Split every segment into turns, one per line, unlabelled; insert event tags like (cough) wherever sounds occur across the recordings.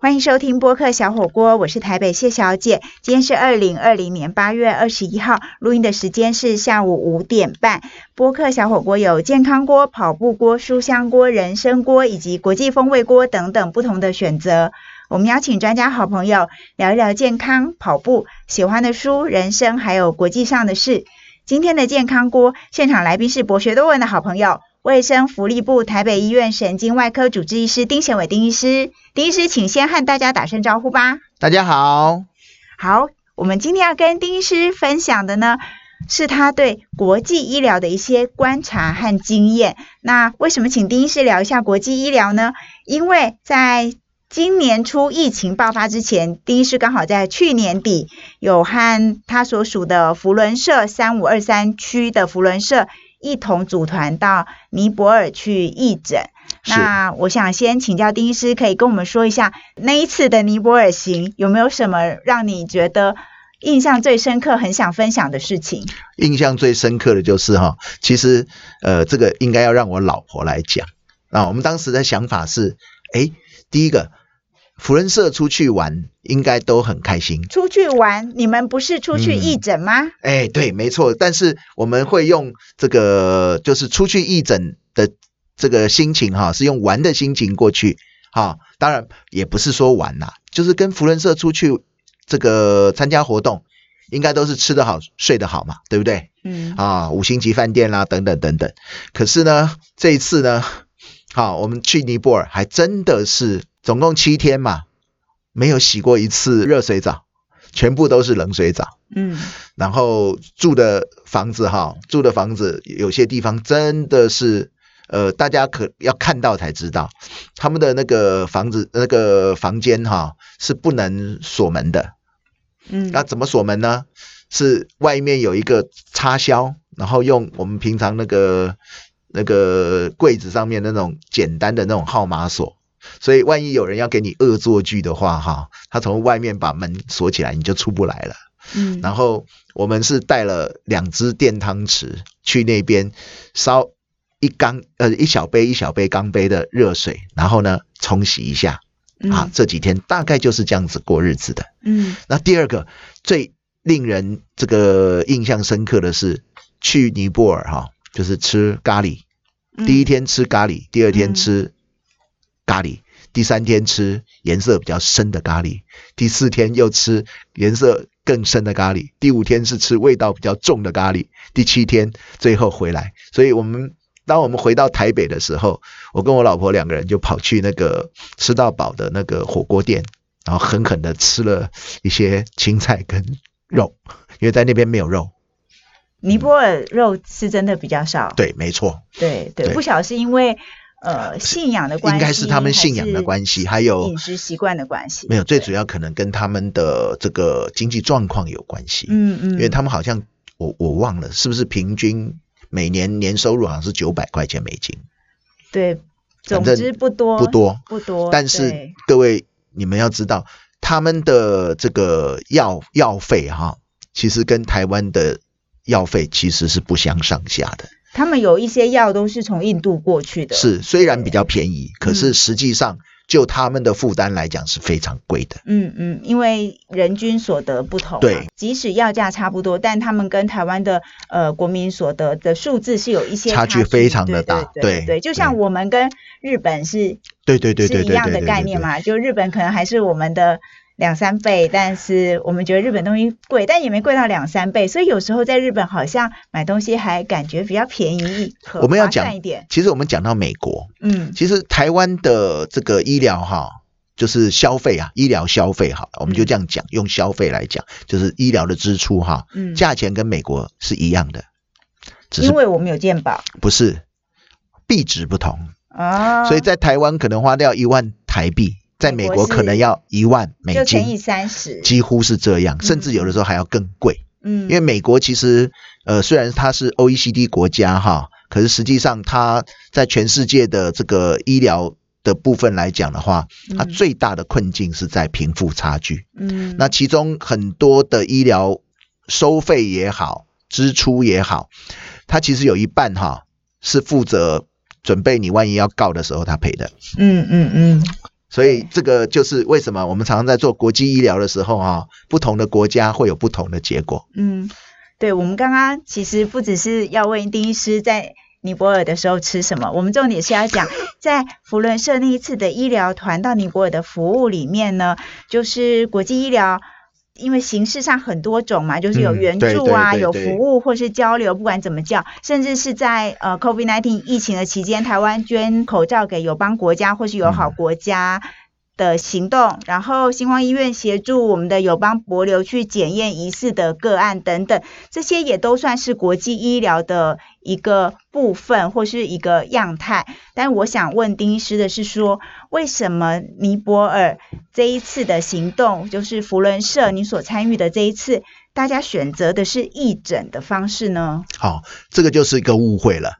欢迎收听播客小火锅，我是台北谢小姐。今天是二零二零年八月二十一号，录音的时间是下午五点半。播客小火锅有健康锅、跑步锅、书香锅、人参锅以及国际风味锅等等不同的选择。我们邀请专家好朋友聊一聊健康、跑步、喜欢的书、人生，还有国际上的事。今天的健康锅现场来宾是博学多闻的好朋友。卫生福利部台北医院神经外科主治医师丁贤伟丁医师，丁医师，请先和大家打声招呼吧。
大家好，
好，我们今天要跟丁医师分享的呢，是他对国际医疗的一些观察和经验。那为什么请丁医师聊一下国际医疗呢？因为在今年初疫情爆发之前，丁医师刚好在去年底有和他所属的福伦社三五二三区的福伦社。一同组团到尼泊尔去义诊。那我想先请教丁医师，可以跟我们说一下那一次的尼泊尔行有没有什么让你觉得印象最深刻、很想分享的事情？
印象最深刻的就是哈，其实呃，这个应该要让我老婆来讲啊。我们当时的想法是，哎，第一个。福人社出去玩应该都很开心。
出去玩，你们不是出去义诊吗？
哎，对，没错。但是我们会用这个，就是出去义诊的这个心情哈，是用玩的心情过去哈。当然也不是说玩呐，就是跟福人社出去这个参加活动，应该都是吃得好、睡得好嘛，对不对？嗯。啊，五星级饭店啦，等等等等。可是呢，这一次呢，好，我们去尼泊尔还真的是。总共七天嘛，没有洗过一次热水澡，全部都是冷水澡。嗯，然后住的房子哈，住的房子有些地方真的是，呃，大家可要看到才知道，他们的那个房子那个房间哈是不能锁门的。嗯，那怎么锁门呢？是外面有一个插销，然后用我们平常那个那个柜子上面那种简单的那种号码锁。所以，万一有人要给你恶作剧的话，哈，他从外面把门锁起来，你就出不来了。嗯，然后我们是带了两只电汤匙去那边烧一缸呃一小杯一小杯钢杯的热水，然后呢冲洗一下。啊，这几天大概就是这样子过日子的。嗯，那第二个最令人这个印象深刻的是去尼泊尔哈，就是吃咖喱。第一天吃咖喱，第二天吃。咖喱，第三天吃颜色比较深的咖喱，第四天又吃颜色更深的咖喱，第五天是吃味道比较重的咖喱，第七天最后回来。所以，我们当我们回到台北的时候，我跟我老婆两个人就跑去那个吃到饱的那个火锅店，然后狠狠的吃了一些青菜跟肉，因为在那边没有肉。
尼泊尔肉是真的比较少。
对，没错。
对对，不晓是因为。呃，信仰的关
系应该是他们信仰的关系，还有
饮食习惯的关系。
没有，最主要可能跟他们的这个经济状况有关系。嗯嗯，因为他们好像我我忘了是不是平均每年年收入好像是九百块钱美金。
对，总之不多
不多
不多。
但是各位你们要知道，他们的这个药药费哈，其实跟台湾的药费其实是不相上下的。
他们有一些药都是从印度过去的，
是虽然比较便宜，可是实际上就他们的负担来讲是非常贵的。
嗯嗯，因为人均所得不同，
对，
即使药价差不多，但他们跟台湾的呃国民所得的数字是有一些
差距，非常的大。对
对，就像我们跟日本是，
对对对对，
是一样的概念嘛，就日本可能还是我们的。两三倍，但是我们觉得日本东西贵，但也没贵到两三倍，所以有时候在日本好像买东西还感觉比较便宜，
我们要讲一点。其实我们讲到美国，嗯，其实台湾的这个医疗哈，就是消费啊，医疗消费哈，我们就这样讲，用消费来讲，就是医疗的支出哈，嗯，价钱跟美国是一样的，只
因为我们有健保，
不是币值不同啊，所以在台湾可能花掉一万台币。在美国可能要一万美金，
乘以三十，
几乎是这样，甚至有的时候还要更贵。嗯，因为美国其实，呃，虽然它是 OECD 国家哈，可是实际上它在全世界的这个医疗的部分来讲的话，它最大的困境是在贫富差距。嗯，那其中很多的医疗收费也好，支出也好，它其实有一半哈是负责准备你万一要告的时候他赔的。嗯嗯嗯。所以这个就是为什么我们常常在做国际医疗的时候啊，不同的国家会有不同的结果。
嗯，对，我们刚刚其实不只是要问丁医师在尼泊尔的时候吃什么，我们重点是要讲在福伦社那一次的医疗团到尼泊尔的服务里面呢，就是国际医疗。因为形式上很多种嘛，就是有援助啊，有服务或是交流，不管怎么叫，甚至是在呃 COVID-19 疫情的期间，台湾捐口罩给友邦国家或是友好国家。的行动，然后星光医院协助我们的友邦博流去检验疑似的个案等等，这些也都算是国际医疗的一个部分或是一个样态。但我想问丁医师的是说，为什么尼泊尔这一次的行动，就是福伦社你所参与的这一次，大家选择的是义诊的方式呢？
好，这个就是一个误会了。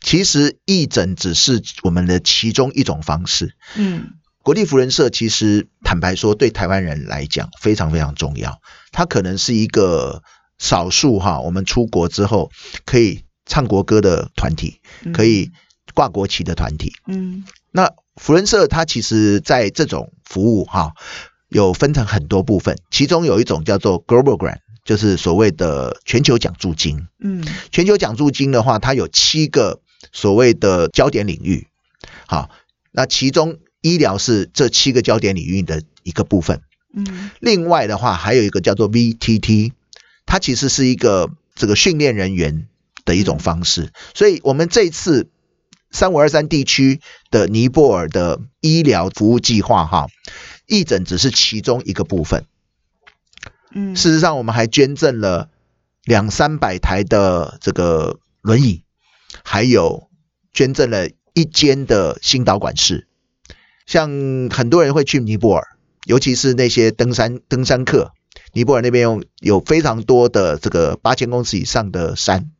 其实义诊只是我们的其中一种方式。嗯。国立福人社其实坦白说，对台湾人来讲非常非常重要。它可能是一个少数哈，我们出国之后可以唱国歌的团体，可以挂国旗的团体。嗯，那福人社它其实在这种服务哈，有分成很多部分，其中有一种叫做 Global Grant，就是所谓的全球奖助金。嗯，全球奖助金的话，它有七个所谓的焦点领域。好，那其中。医疗是这七个焦点领域的一个部分。嗯，另外的话还有一个叫做 VTT，它其实是一个这个训练人员的一种方式。所以，我们这次三五二三地区的尼泊尔的医疗服务计划，哈，义诊只是其中一个部分。嗯，事实上，我们还捐赠了两三百台的这个轮椅，还有捐赠了一间的心导管室。像很多人会去尼泊尔，尤其是那些登山登山客，尼泊尔那边有有非常多的这个八千公尺以上的山，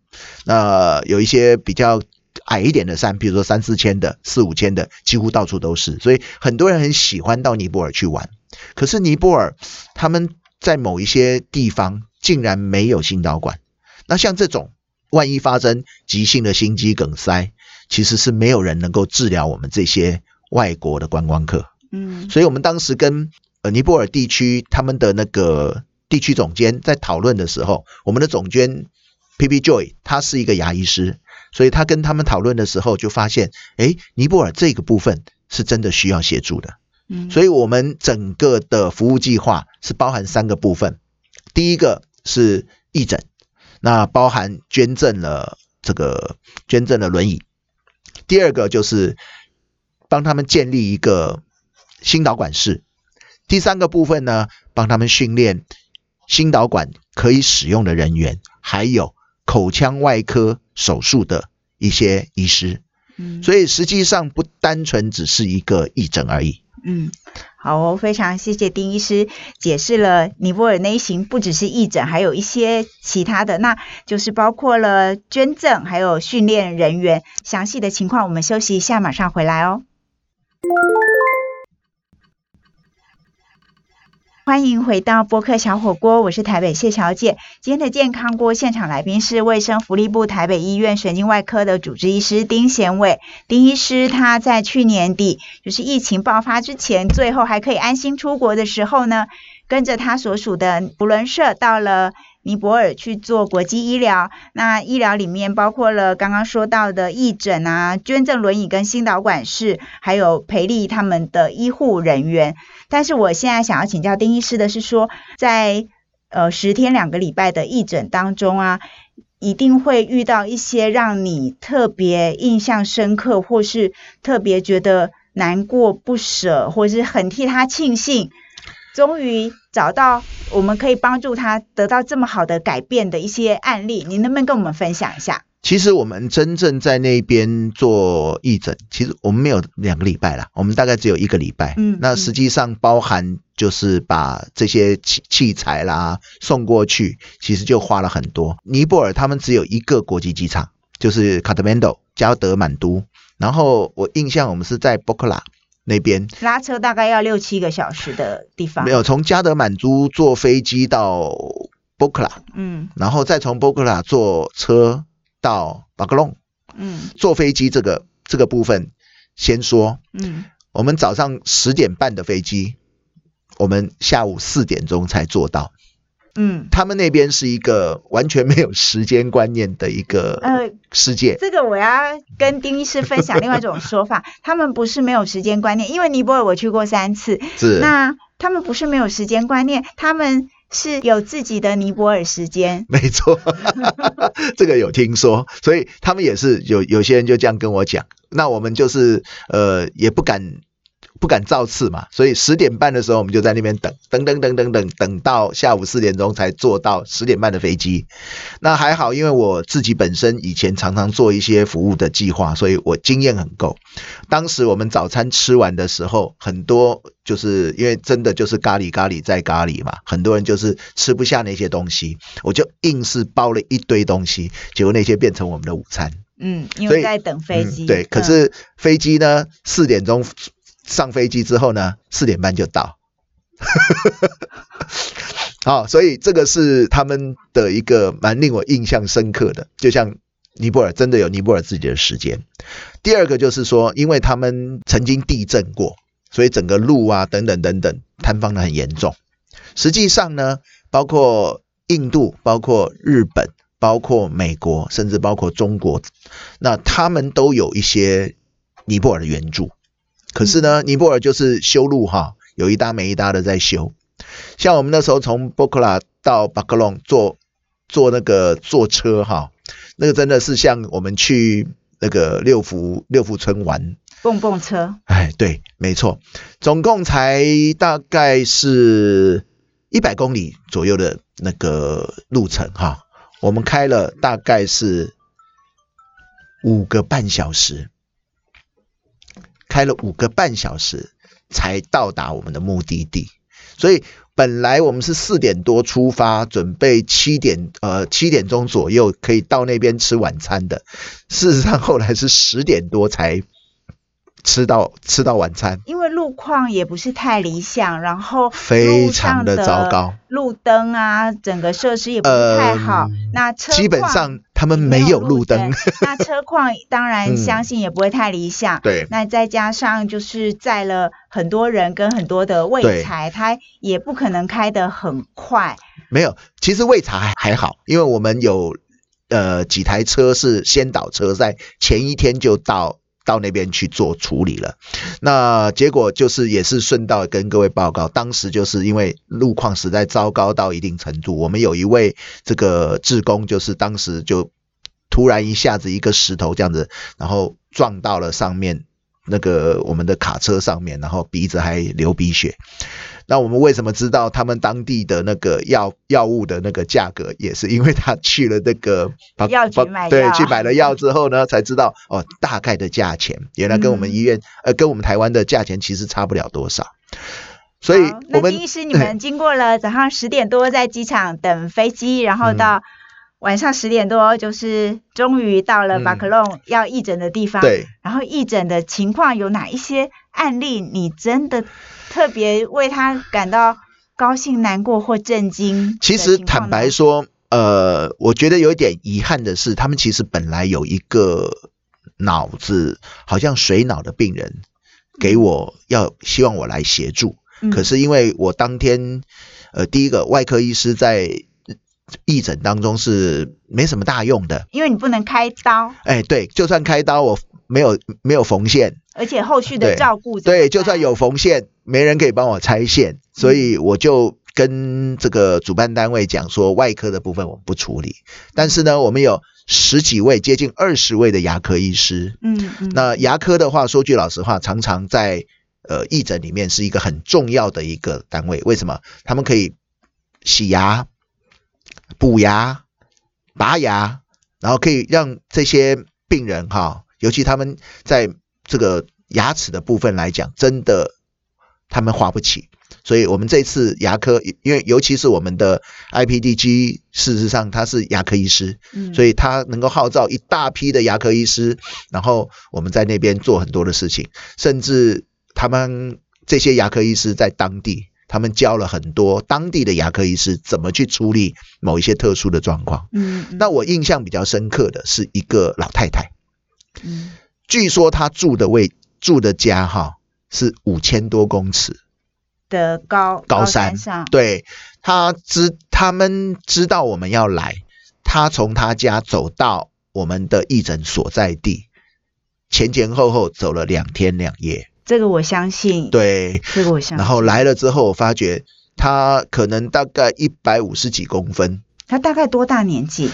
那有一些比较矮一点的山，比如说三四千的、四五千的，几乎到处都是，所以很多人很喜欢到尼泊尔去玩。可是尼泊尔他们在某一些地方竟然没有心导管，那像这种万一发生急性的心肌梗塞，其实是没有人能够治疗我们这些。外国的观光客，嗯，所以我们当时跟呃尼泊尔地区他们的那个地区总监在讨论的时候，我们的总监 P P Joy 他是一个牙医师，所以他跟他们讨论的时候就发现，哎，尼泊尔这个部分是真的需要协助的，嗯，所以我们整个的服务计划是包含三个部分，第一个是义诊，那包含捐赠了这个捐赠了轮椅，第二个就是。帮他们建立一个心导管室，第三个部分呢，帮他们训练心导管可以使用的人员，还有口腔外科手术的一些医师。嗯，所以实际上不单纯只是一个义诊而已。
嗯，好，非常谢谢丁医师解释了尼泊尔那一行不只是义诊，还有一些其他的，那就是包括了捐赠，还有训练人员。详细的情况我们休息一下，马上回来哦。欢迎回到播客小火锅，我是台北谢小姐。今天的健康锅现场来宾是卫生福利部台北医院神经外科的主治医师丁贤伟。丁医师他在去年底，就是疫情爆发之前，最后还可以安心出国的时候呢，跟着他所属的福伦社到了。尼泊尔去做国际医疗，那医疗里面包括了刚刚说到的义诊啊、捐赠轮椅跟心导管室，还有培力他们的医护人员。但是我现在想要请教丁医师的是说，在呃十天两个礼拜的义诊当中啊，一定会遇到一些让你特别印象深刻，或是特别觉得难过不舍，或是很替他庆幸。终于找到我们可以帮助他得到这么好的改变的一些案例，你能不能跟我们分享一下？
其实我们真正在那边做义诊，其实我们没有两个礼拜啦，我们大概只有一个礼拜。嗯，那实际上包含就是把这些器器材啦送过去，其实就花了很多。尼泊尔他们只有一个国际机场，就是卡德曼多加德满都。然后我印象我们是在波克拉。那边。
拉车大概要六七个小时的地方，
没有从加德满都坐飞机到博克拉，嗯，然后再从博克拉坐车到巴格隆，嗯，坐飞机这个这个部分先说，嗯，我们早上十点半的飞机，我们下午四点钟才坐到。
嗯，
他们那边是一个完全没有时间观念的一个
呃，
世界。
这个我要跟丁医师分享另外一种说法，(laughs) 他们不是没有时间观念，因为尼泊尔我去过三次，
是，
那他们不是没有时间观念，他们是有自己的尼泊尔时间。(laughs)
没错，(laughs) 这个有听说，所以他们也是有有些人就这样跟我讲。那我们就是呃也不敢不敢造次嘛，所以十点半的时候我们就在那边等，等等等等等等到下午四点钟才坐到十点半的飞机。那还好，因为我自己本身以前常常做一些服务的计划，所以我经验很够。当时我们早餐吃完的时候，很多就是因为真的就是咖喱咖喱再咖喱嘛，很多人就是吃不下那些东西，我就硬是包了一堆东西，结果那些变成我们的午餐。
嗯，因为在等飞机。
嗯。对，可
嗯
是飞机呢，四点钟上飞机之后呢，四点半就到。(laughs) 好，所以这个是他们的一个蛮令我印象深刻的，就像尼泊尔真的有尼泊尔自己的时间。第二个就是说，因为他们曾经地震过，所以整个路啊等等等等坍方的很严重。实际上呢，包括印度、包括日本、包括美国，甚至包括中国，那他们都有一些尼泊尔的援助。可是呢，尼泊尔就是修路哈，有一搭没一搭的在修。像我们那时候从博克拉到巴克隆坐坐那个坐车哈，那个真的是像我们去那个六福六福村玩，
蹦蹦车，
哎，对，没错，总共才大概是一百公里左右的那个路程哈，我们开了大概是五个半小时，开了五个半小时才到达我们的目的地，所以本来我们是四点多出发，准备七点呃七点钟左右可以到那边吃晚餐的，事实上后来是十点多才吃到吃到晚餐，
因为路况也不是太理想，然后
非常的糟糕，
路灯啊，整个设施也不是太好。
嗯
那车
基本上他们没有路灯，(laughs)
那车况当然
嗯
相信也不会太理想。
对
那再加上就是载了很多人跟很多的
对
位材，它也不可能开得很快。
没有。其实未查还还好，因为我们有呃几台车是先导车，在前一天就到到那边去做处理了。那结果就是也是顺道跟各位报告，当时就是因为路况实在糟糕到一定程度，我们有一位这个志工，就是当时就突然一下子一个石头这样子，然后撞到了上面那个我们的卡车上面，然后鼻子还流鼻血。那我们为什么知道他们当地的那个药药物的那个价格，也是因为他去了那个 (laughs) 把
药局买药
去买了药之后呢，才知道哦大概的价钱，原来跟我们
嗯
医院、呃跟我们台湾的价钱其实差不了多少。所以
那
我们
丁医师，你们经过了早上十点多在机场等飞机，然后
嗯
到晚上十点多，就是终于到了巴克隆要义诊的地方。
对。
然后义诊的情况有哪一些案例，你真的特别为他感到高兴、难过或震惊？
其实坦白，说，呃，我觉得有一点遗憾的是，他们其实本来有一个脑子好像水脑的病人，给我要希望我来协助，
嗯。
可是因为我当天，呃，第一个外科医师在义诊当中是没什么大用的，
因为你不能开刀，
哎，对，就算开刀我没有没有缝线，
而且后续的照顾
对，就算有缝线，没人可以帮我拆线，所以我就跟这个主办单位讲说，外科的部分我们不处理，但是呢，我们有十几位，接近二十位的牙科医师。
嗯嗯，
那牙科的话，说句老实话，常常在呃义诊里面是一个很重要的一个单位。为什么？他们可以洗牙、补牙、拔牙，然后可以让这些病人哈，尤其他们在这个牙齿的部分来讲，真的他们花不起。所以我们这次牙科，因为尤其是我们的 IPDG，事实上他是牙科医师，
嗯
所以他能够号召一大批的牙科医师，然后我们在那边做很多的事情，甚至他们这些牙科医师在当地，他们教了很多当地的牙科医师怎么去处理某一些特殊的状况。
嗯嗯。
那我印象比较深刻的是一个老太太，
嗯。
据说她住的位住的家哈是五千多公尺
的高
高
山。
山
上，
对他知他们知道我们要来，他从他家走到我们的义诊所在地，前前后后走了两天两夜。
这个我相信，
对，
这个我相信。
然后来了之后，我发觉他可能大概一百五十几公分，
他大概多大年纪？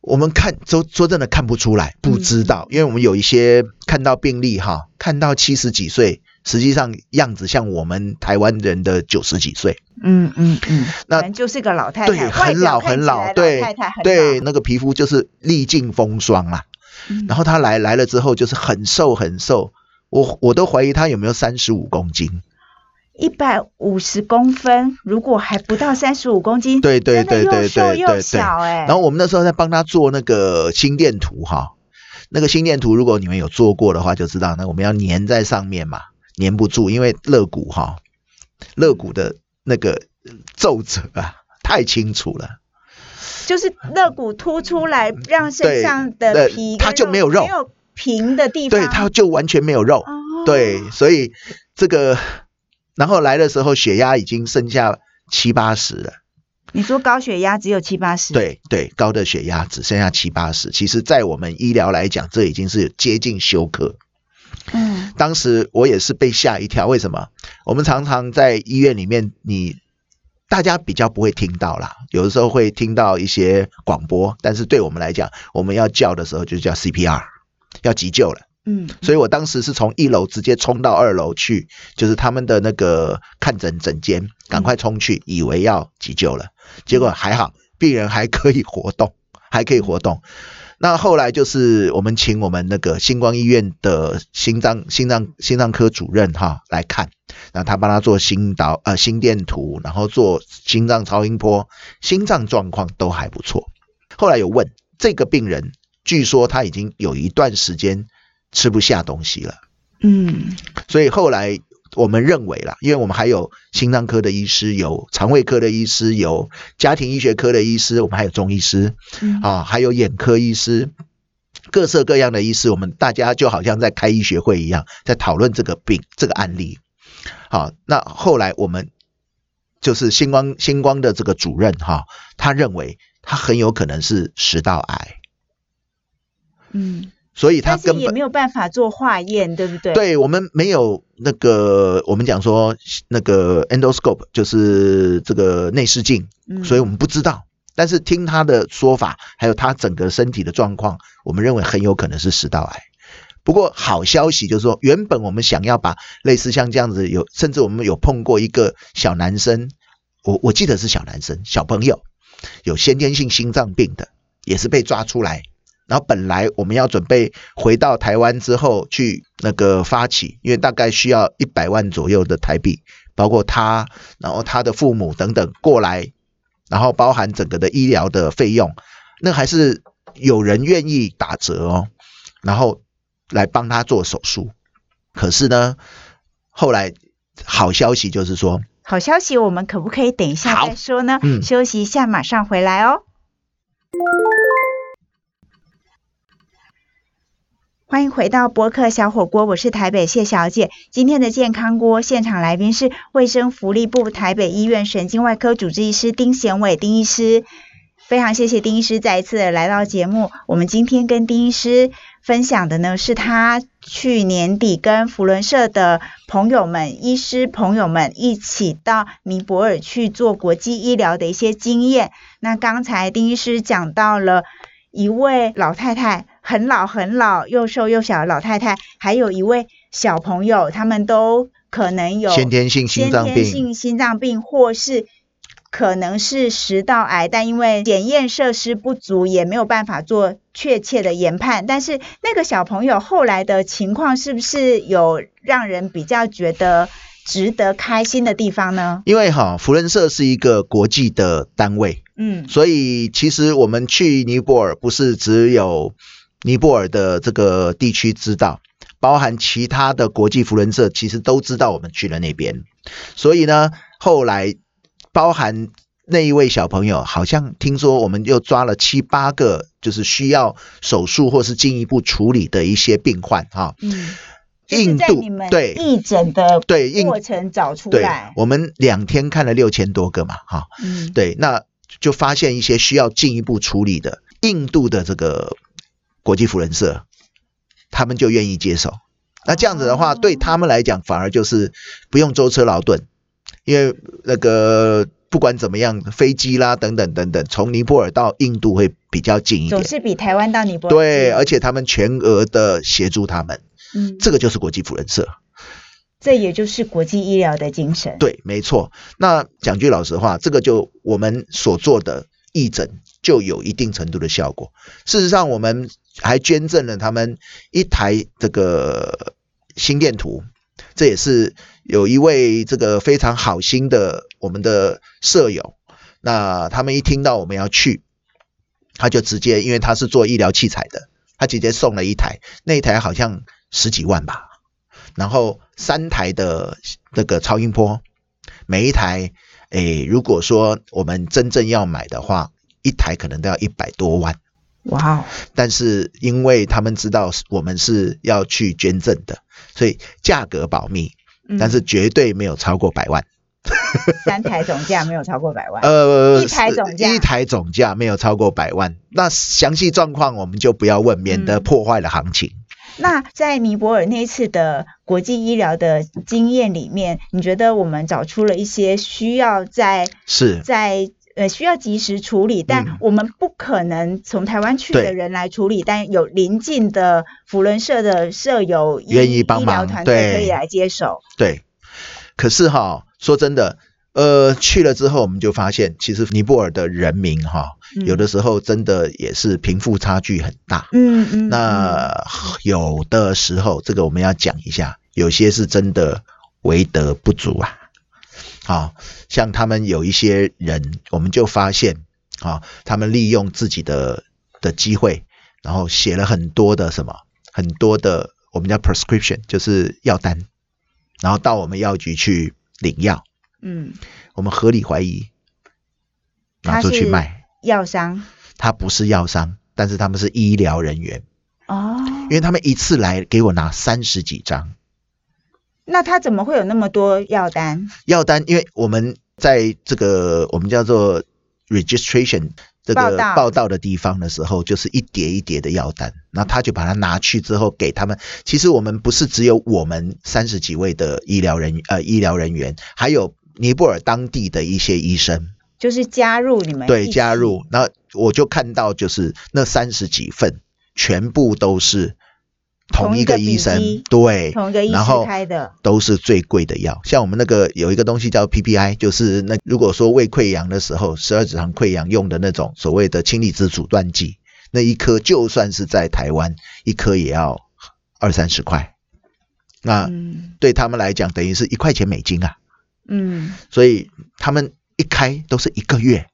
我们看说说真的看不出来，不知道，因为我们有一些看到病例哈，看到七十几岁，实际上样子像我们台湾人的九十几岁，
嗯嗯嗯，
那
就是个老太
对，
太，
很老很老，
老
对
太太很
对，那个皮肤就是历尽风霜啦。
嗯。
然后他来来了之后，就是很瘦很瘦，我我都怀疑他有没有三十五公斤。
一百五十公分，如果还不到三十五公斤，
对对对对对对对。然后我们那时候在帮他做那个心电图哈，那个心电图如果你们有做过的话，就知道那我们要粘在上面嘛，粘不住，因为肋骨哈，肋骨的那个皱褶啊太清楚了，
就是肋骨凸出来，让身上的
呃
皮
它就没有肉
没有平的地方，
对，它就完全没有肉，
哦。
对，所以这个然后来的时候血压已经剩下七八十了。
你说高血压只有七八十，，
对对，高的血压只剩下七八十，其实，在我们医疗来讲，这已经是接近休克。
嗯。
当时我也是被吓一跳，为什么？我们常常在医院里面，你大家比较不会听到啦，有的时候会听到一些广播，但是对我们来讲，我们要叫的时候就叫 CPR，要急救了。
嗯，
所以我当时是从一楼直接冲到二楼去，就是他们的那个看诊诊间，赶快冲去，以为要急救了，结果还好，病人还可以活动，还可以活动。那后来就是我们请我们那个星光医院的心脏心脏心脏科主任哈来看，然后他帮他做心导呃心电图，然后做心脏超音波，心脏状况都还不错。后来有问这个病人，据说他已经有一段时间吃不下东西了，
嗯。
所以后来我们认为啦，因为我们还有心脏科的医师，有肠胃科的医师，有家庭医学科的医师，我们还有中医师
嗯。
啊，还有眼科医师，各色各样的医师，我们大家就好像在开医学会一样，在讨论这个病这个案例。好，那后来我们就是星光星光的这个主任哈，他认为他很有可能是食道癌，
嗯，
所以他根本
也没有办法做化验，对不对？，
对我们没有那个，我们讲说那个 endoscope 就是这个内视镜，
嗯、
所以我们不知道。但是听他的说法，还有他整个身体的状况，我们认为很有可能是食道癌。不过好消息就是说，原本我们想要把类似像这样子有，甚至我们有碰过一个小男生，我我记得是小男生，小朋友有先天性心脏病的，也是被抓出来。然后本来我们要准备回到台湾之后去那个发起，因为大概需要一百万左右的台币，包括他，然后他的父母等等过来，然后包含整个的医疗的费用，那还是有人愿意打折哦，然后来帮他做手术。可是呢，后来好消息就是说，
好消息，我们可不可以等一下再说呢？
嗯
休息一下，马上回来哦。欢迎回到博客小火锅，我是台北谢小姐。今天的健康锅现场来宾是卫生福利部台北医院神经外科主治医师丁贤伟丁医师。非常谢谢丁医师再一次来到节目。我们今天跟丁医师分享的呢，是他去年底跟福伦社的朋友们、医师朋友们一起到尼泊尔去做国际医疗的一些经验。那刚才丁医师讲到了一位老太太，很老很老又瘦又小的老太太，还有一位小朋友，他们都可能有
先天性心脏
先天
病，
性心脏病，或是可能是食道癌，但因为检验设施不足，也没有办法做确切的研判。但是那个小朋友后来的情况，是不是有让人比较觉得值得开心的地方呢？
因为哈福仁社是一个国际的单位，
嗯
所以其实我们去尼泊尔不是只有尼泊尔的这个地区知道，包含其他的国际福伦社其实都知道我们去了那边。所以呢，后来包含那一位小朋友，好像听说我们又抓了七八个，就是需要手术或是进一步处理的一些病患哈。
嗯。
印度对。
义诊的
对印
过程找出
对
来，，
我们两天看了六千多个嘛，哈，
嗯，
对，那就发现一些需要进一步处理的，印度的这个国际福人社，他们就愿意接手。那这样子的话，
哦
对他们来讲，反而就是不用舟车劳顿，因为那个不管怎么样，飞机啦等等等等，从尼泊尔到印度会比较近一点。
总是比台湾到尼泊尔
对，而且他们全额的协助他们，
嗯，
这个就是国际福人社。
这也就是国际医疗的精神。
对，没错。那讲句老实话，这个就我们所做的义诊就有一定程度的效果。事实上，我们还捐赠了他们一台这个心电图，这也是有一位这个非常好心的我们的舍友，那他们一听到我们要去，他就直接，因为他是做医疗器材的，他直接送了一台，那一台好像十几万吧。然后三台的那个超音波，每一台，诶，如果说我们真正要买的话，一台可能都要一百多万。
哇哦，
但是因为他们知道我们是要去捐赠的，所以价格保密，
嗯
但是绝对没有超过百万。(laughs)
三台总价没有超过百万。
呃，
一台总价
一台总价没有超过百万。那详细状况我们就不要问，免得
嗯
破坏了行情。
那在尼泊尔那一次的国际医疗的经验里面，你觉得我们找出了一些需要在
是
在呃需要及时处理，但
嗯
我们不可能从台湾去的人来处理，但有邻近的福伦社的舍友医
愿意帮忙
医疗团队
对
可以来接手。
对，可是哈，说真的，呃，去了之后我们就发现，其实尼泊尔的人民哈，
嗯
有的时候真的也是贫富差距很大。
嗯嗯，
那有的时候，这个我们要讲一下，有些是真的为德不足啊。好、像他们有一些人，我们就发现，啊、他们利用自己的的机会，然后写了很多的什么，很多的我们叫 prescription，就是药单，然后到我们药局去领药，
嗯，
我们合理怀疑拿出去卖，
药商？
他不是药商，但是他们是医疗人员。
哦，
因为他们一次来给我拿三十几张
那他怎么会有那么多药单？
药单，因为我们在这个我们叫做 registration 这个
报道
的地方的时候，就是一叠一叠的药单，那他就把它拿去之后给他们。其实我们不是只有我们三十几位的医疗人呃医疗人员，还有尼泊尔当地的一些医生，
就是加入你们
对，加入。那我就看到就是那三十几份全部都是同一个医生对，
同一个医生
然后
开的，
都是最贵的药。像我们那个有一个东西叫 PPI，就是那如果说胃溃疡的时候，十二指肠溃疡用的那种所谓的氢离子阻断剂，那一颗就算是在台湾，一颗也要二三十块。那
嗯
对他们来讲，等于是一块钱美金啊，
嗯，
所以他们一开都是一个月。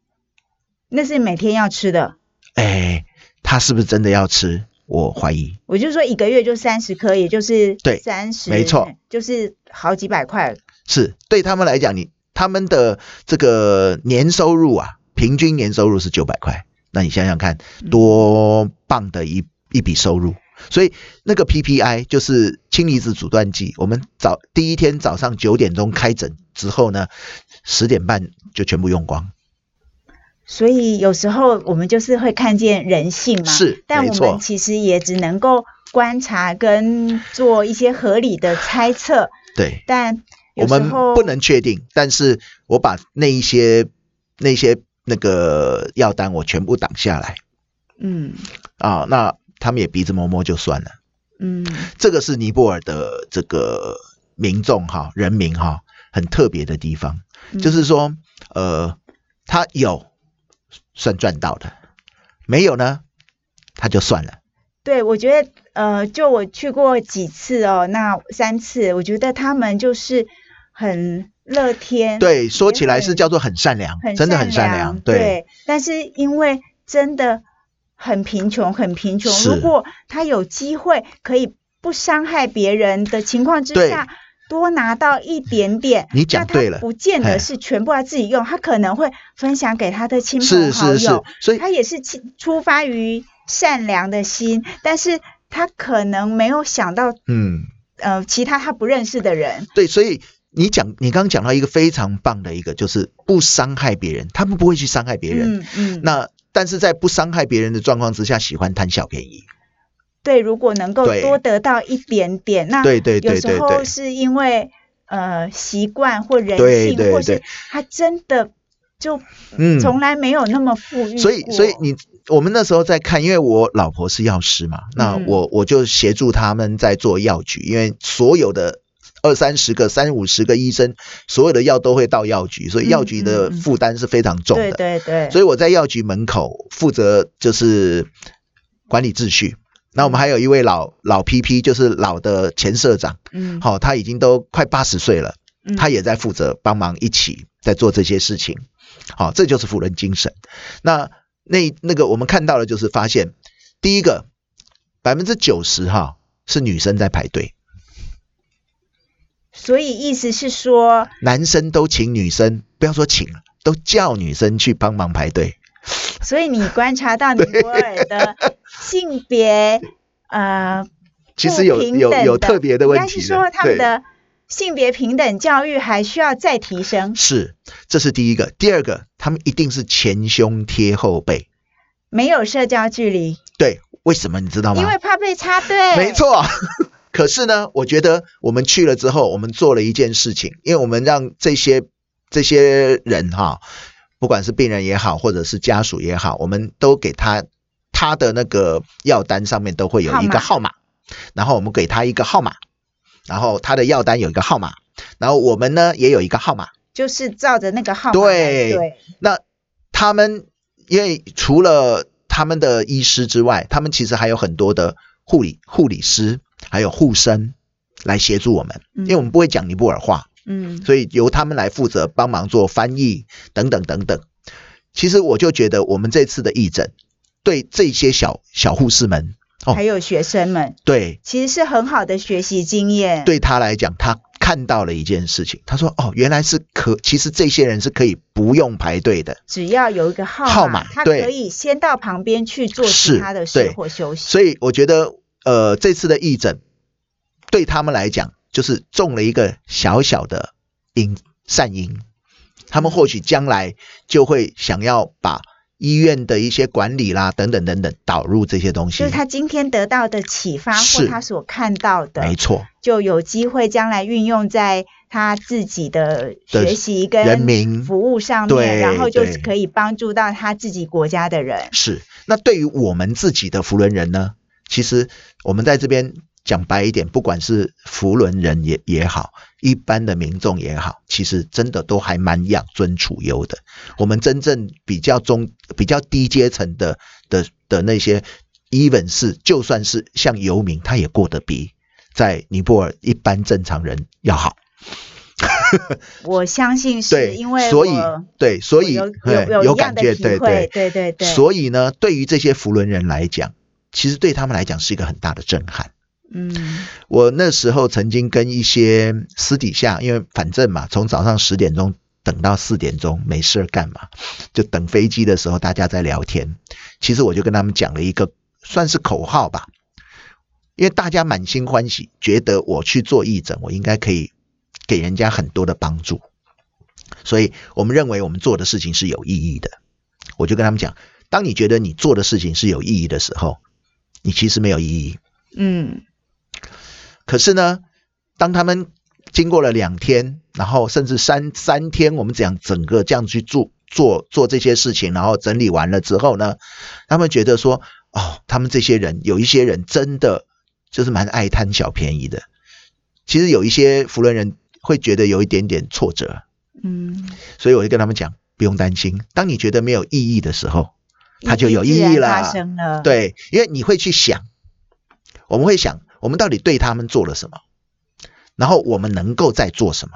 那是每天要吃的。
哎，他是不是真的要吃？我怀疑。
我就说一个月就三十颗，也就是
对
三十，
没错，
就是好几百块。
是对他们来讲，你他们的这个年收入啊，平均年收入是九百块，那你想想看，
嗯
多棒的一一笔收入。所以那个 PPI 就是氢离子阻断剂，我们早第一天早上九点钟开诊之后呢，十点半就全部用光。
所以有时候我们就是会看见人性嘛，
是
但我们其实也只能够观察跟做一些合理的猜测，
对，
但
我们不能确定，但是我把那一些那些那个药单我全部挡下来。
嗯。
啊，那他们也鼻子摸摸就算了。
嗯。
这个是尼泊尔的这个民众哈人民哈很特别的地方，
嗯。
就是说呃他有算赚到的，没有呢他就算了。
对，我觉得呃，就我去过几次哦，那三次，我觉得他们就是很乐天，
对，说起来是叫做很善良，
很
真的很善良。对，
但是因为真的很贫穷，很贫穷，如果他有机会可以不伤害别人的情况之下。多拿到一点点，
你讲对了
不见得是全部他自己用，他可能会分享给他的亲朋好友，
是是，所以
他也是出出发于善良的心，但是他可能没有想到
嗯，
呃其他他不认识的人。
对，所以你讲你刚刚讲到一个非常棒的一个，就是不伤害别人，他们不会去伤害别人。
嗯嗯，
那但是在不伤害别人的状况之下，喜欢贪小便宜。
对，如果能够多得到一点点，那
对对对
有时
对对。
候是因为呃习惯或人性，
对对
或是
对。
他真的就
嗯，
从来没有那么富裕过、
所以，所以你我们那时候在看，因为我老婆是药师嘛，那
嗯。
我我就协助他们在做药局，因为所有的二三十个、三五十个医生，所有的药都会到药局，所以药局的
嗯嗯嗯。
负担是非常重
对
的。
对对，
所以我在药局门口负责就是管理秩序。那我们还有一位老老 PP，就是老的前社长，
嗯，
好、他已经都快八十岁了。
嗯
他也在负责帮忙一起在做这些事情。好，这就是辅仁精神。那那那个我们看到的就是发现，第一个百分之九十哈是女生在排队，
所以意思是说，
男生都请女生，不要说请了，都叫女生去帮忙排队。
所以你观察到尼泊尔的性别 (laughs) 呃
其实有有有特别的问题
应该是说他们的性别平等教育还需要再提升，
是，这是第一个。第二个，他们一定是前胸贴后背。
没有社交距离，
对，为什么你知道吗？
因为怕被插队。
没，错。(laughs) 可是呢，我觉得我们去了之后，我们做了一件事情，因为我们让这些这些人哈，不管是病人也好，或者是家属也好，我们都给他他的那个药单上面都会有一个号码，然后我们给他一个号码，然后他的药单有一个号码，然后我们呢也有一个号码。
就是照着那个号码
对
对，
那他们因为除了他们的医师之外，他们其实还有很多的护理护理师，还有护生来协助我们，
嗯。
因为我们不会讲尼泊尔话，
嗯
所以由他们来负责帮忙做翻译等等等等。其实我就觉得我们这次的义诊对这些小小护士们，哦
还有学生们，
对
其实是很好的学习经验。，
对他来讲，他看到了一件事情，他说：“哦，原来是可，其实这些人是可以不用排队的。”
只要有一个号
号码
他可以先到旁边去做
是
其他的事
对
或休息。
所以我觉得，呃，这次的义诊对他们来讲，就是种了一个小小的因善因。他们或许将来就会想要把医院的一些管理啦，等等等等，导入这些东西。
就是他今天得到的启发或他所看到的，
没错，
就有机会将来运用在他自己的
的
学习跟
人民
服务上面，然后就
对
可以帮助到他自己国家的人。
是。那对于我们自己的福伦人呢，其实我们在这边讲白一点，不管是福伦人也也好，一般的民众也好，其实真的都还蛮养尊处优的。我们真正比较中、比较低阶层的的的那些，even 是就算是像游民，他也过得比在尼泊尔一般正常人要好。(laughs)
我相信是，因为
所以
我
对，所以
我有有有
感觉，对
会，
对。
对对对，
所以呢，对于这些福伦人来讲，其实对他们来讲是一个很大的震撼。
嗯
我那时候曾经跟一些私底下，因为反正嘛，从早上十点钟等到四点钟，没事干嘛，就等飞机的时候大家在聊天。其实我就跟他们讲了一个算是口号吧，因为大家满心欢喜，觉得我去做义诊，我应该可以给人家很多的帮助，所以我们认为我们做的事情是有意义的。我就跟他们讲，当你觉得你做的事情是有意义的时候，你其实没有意义。
嗯
可是呢，当他们经过了两天，然后甚至三三天，我们讲整个这样去做做做这些事情，然后整理完了之后呢，他们觉得说，哦，他们这些人有一些人真的就是蛮爱贪小便宜的。其实有一些福伦人会觉得有一点点挫折，
嗯，
所以我就跟他们讲，不用担心，当你觉得没有意义的时候，它就有意义了，，对，因为你会去想，我们会想，我们到底对他们做了什么，然后我们能够再做什么？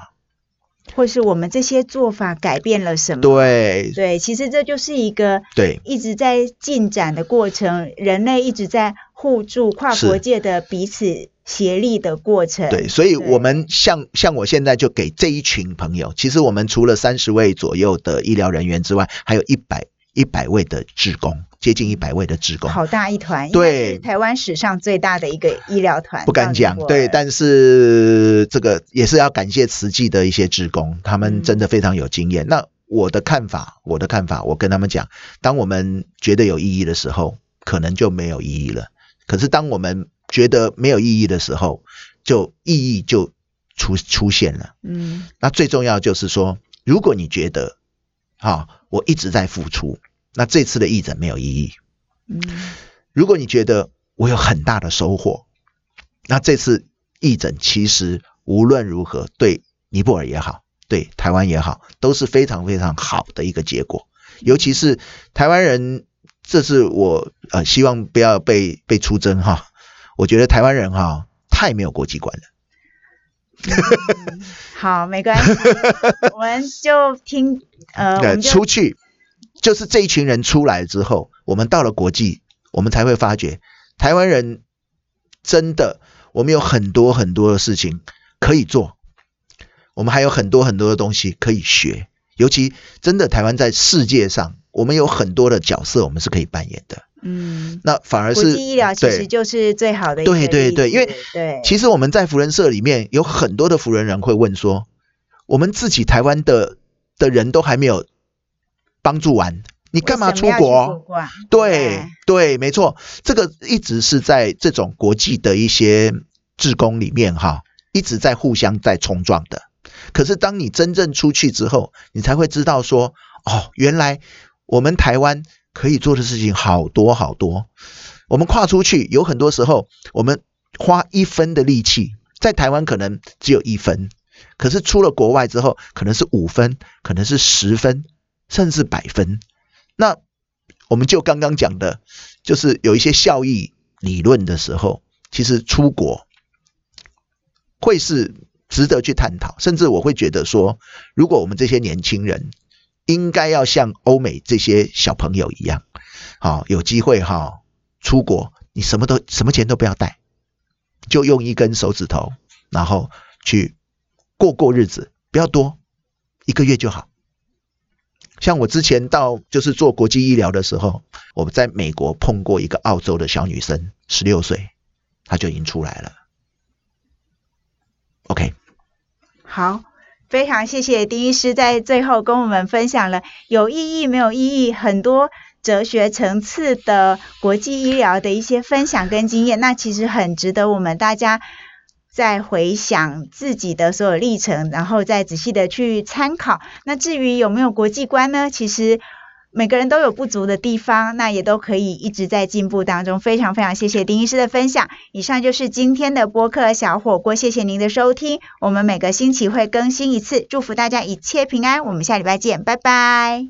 或是我们这些做法改变了什么？
对
对，其实这就是一个
对
一直在进展的过程，人类一直在互助、跨
是
国界的彼此协力的过程。
对，所以我们像像我现在就给这一群朋友，其实我们除了三十位左右的医疗人员之外，还有一百一百位的职工，接近一百位的职工，
好大一团，
对，
台湾史上最大的一个医疗团，
不敢讲，对，但是这个也是要感谢慈济的一些职工，他们真的非常有经验。那我的看法，我的看法，我跟他们讲，当我们觉得有意义的时候，可能就没有意义了。可是当我们觉得没有意义的时候，就意义就出出现了。嗯，那最重要就是说，如果你觉得，哈，我一直在付出，那这次的义诊没有意义。嗯，如果你觉得我有很大的收获，那这次义诊其实无论如何对尼泊尔也好，对台湾也好，都是非常非常好的一个结果。尤其是台湾人，这是我呃希望不要被被出征哈。我觉得台湾人哈太没有国际观了。
好，没关系，我们就听呃，(laughs)
出去就是这一群人出来之后，我们到了国际，我们才会发觉台湾人真的，我们有很多很多的事情可以做，我们还有很多很多的东西可以学，尤其真的台湾在世界上，我们有很多的角色，我们是可以扮演的。嗯，那反而是
国际医疗其实就是最好的。
对对对，因为
对，
其实我们在福人社里面有很多的福人人会问说，我们自己台湾的的人都还没有帮助完，你干嘛出国？对对，没错，这个一直是在这种国际的一些志工里面哈，一直在互相在冲撞的。可是当你真正出去之后，你才会知道说，哦，原来我们台湾。可以做的事情好多好多，我们跨出去，有很多时候我们花一分的力气，在台湾可能只有一分，可是出了国外之后，可能是五分，可能是十分，甚至百分。那我们就刚刚讲的，就是有一些效益理论的时候，其实出国会是值得去探讨，甚至我会觉得说，如果我们这些年轻人。应该要像欧美这些小朋友一样，好有机会哈出国，你什么都什么钱都不要带，就用一根手指头，然后去过过日子，不要多，一个月就好。像我之前到就是做国际医疗的时候，我在美国碰过一个澳洲的小女生，十六岁，她就已经出来了。OK，
好。非常谢谢丁医师在最后跟我们分享了有意义没有意义很多哲学层次的国际医疗的一些分享跟经验，那其实很值得我们大家再回想自己的所有历程，然后再仔细的去参考。那至于有没有国际观呢？其实。每个人都有不足的地方，那也都可以一直在进步当中。非常非常谢谢丁医师的分享。以上就是今天的播客小火锅，谢谢您的收听。我们每个星期会更新一次，祝福大家一切平安。我们下礼拜见，拜拜。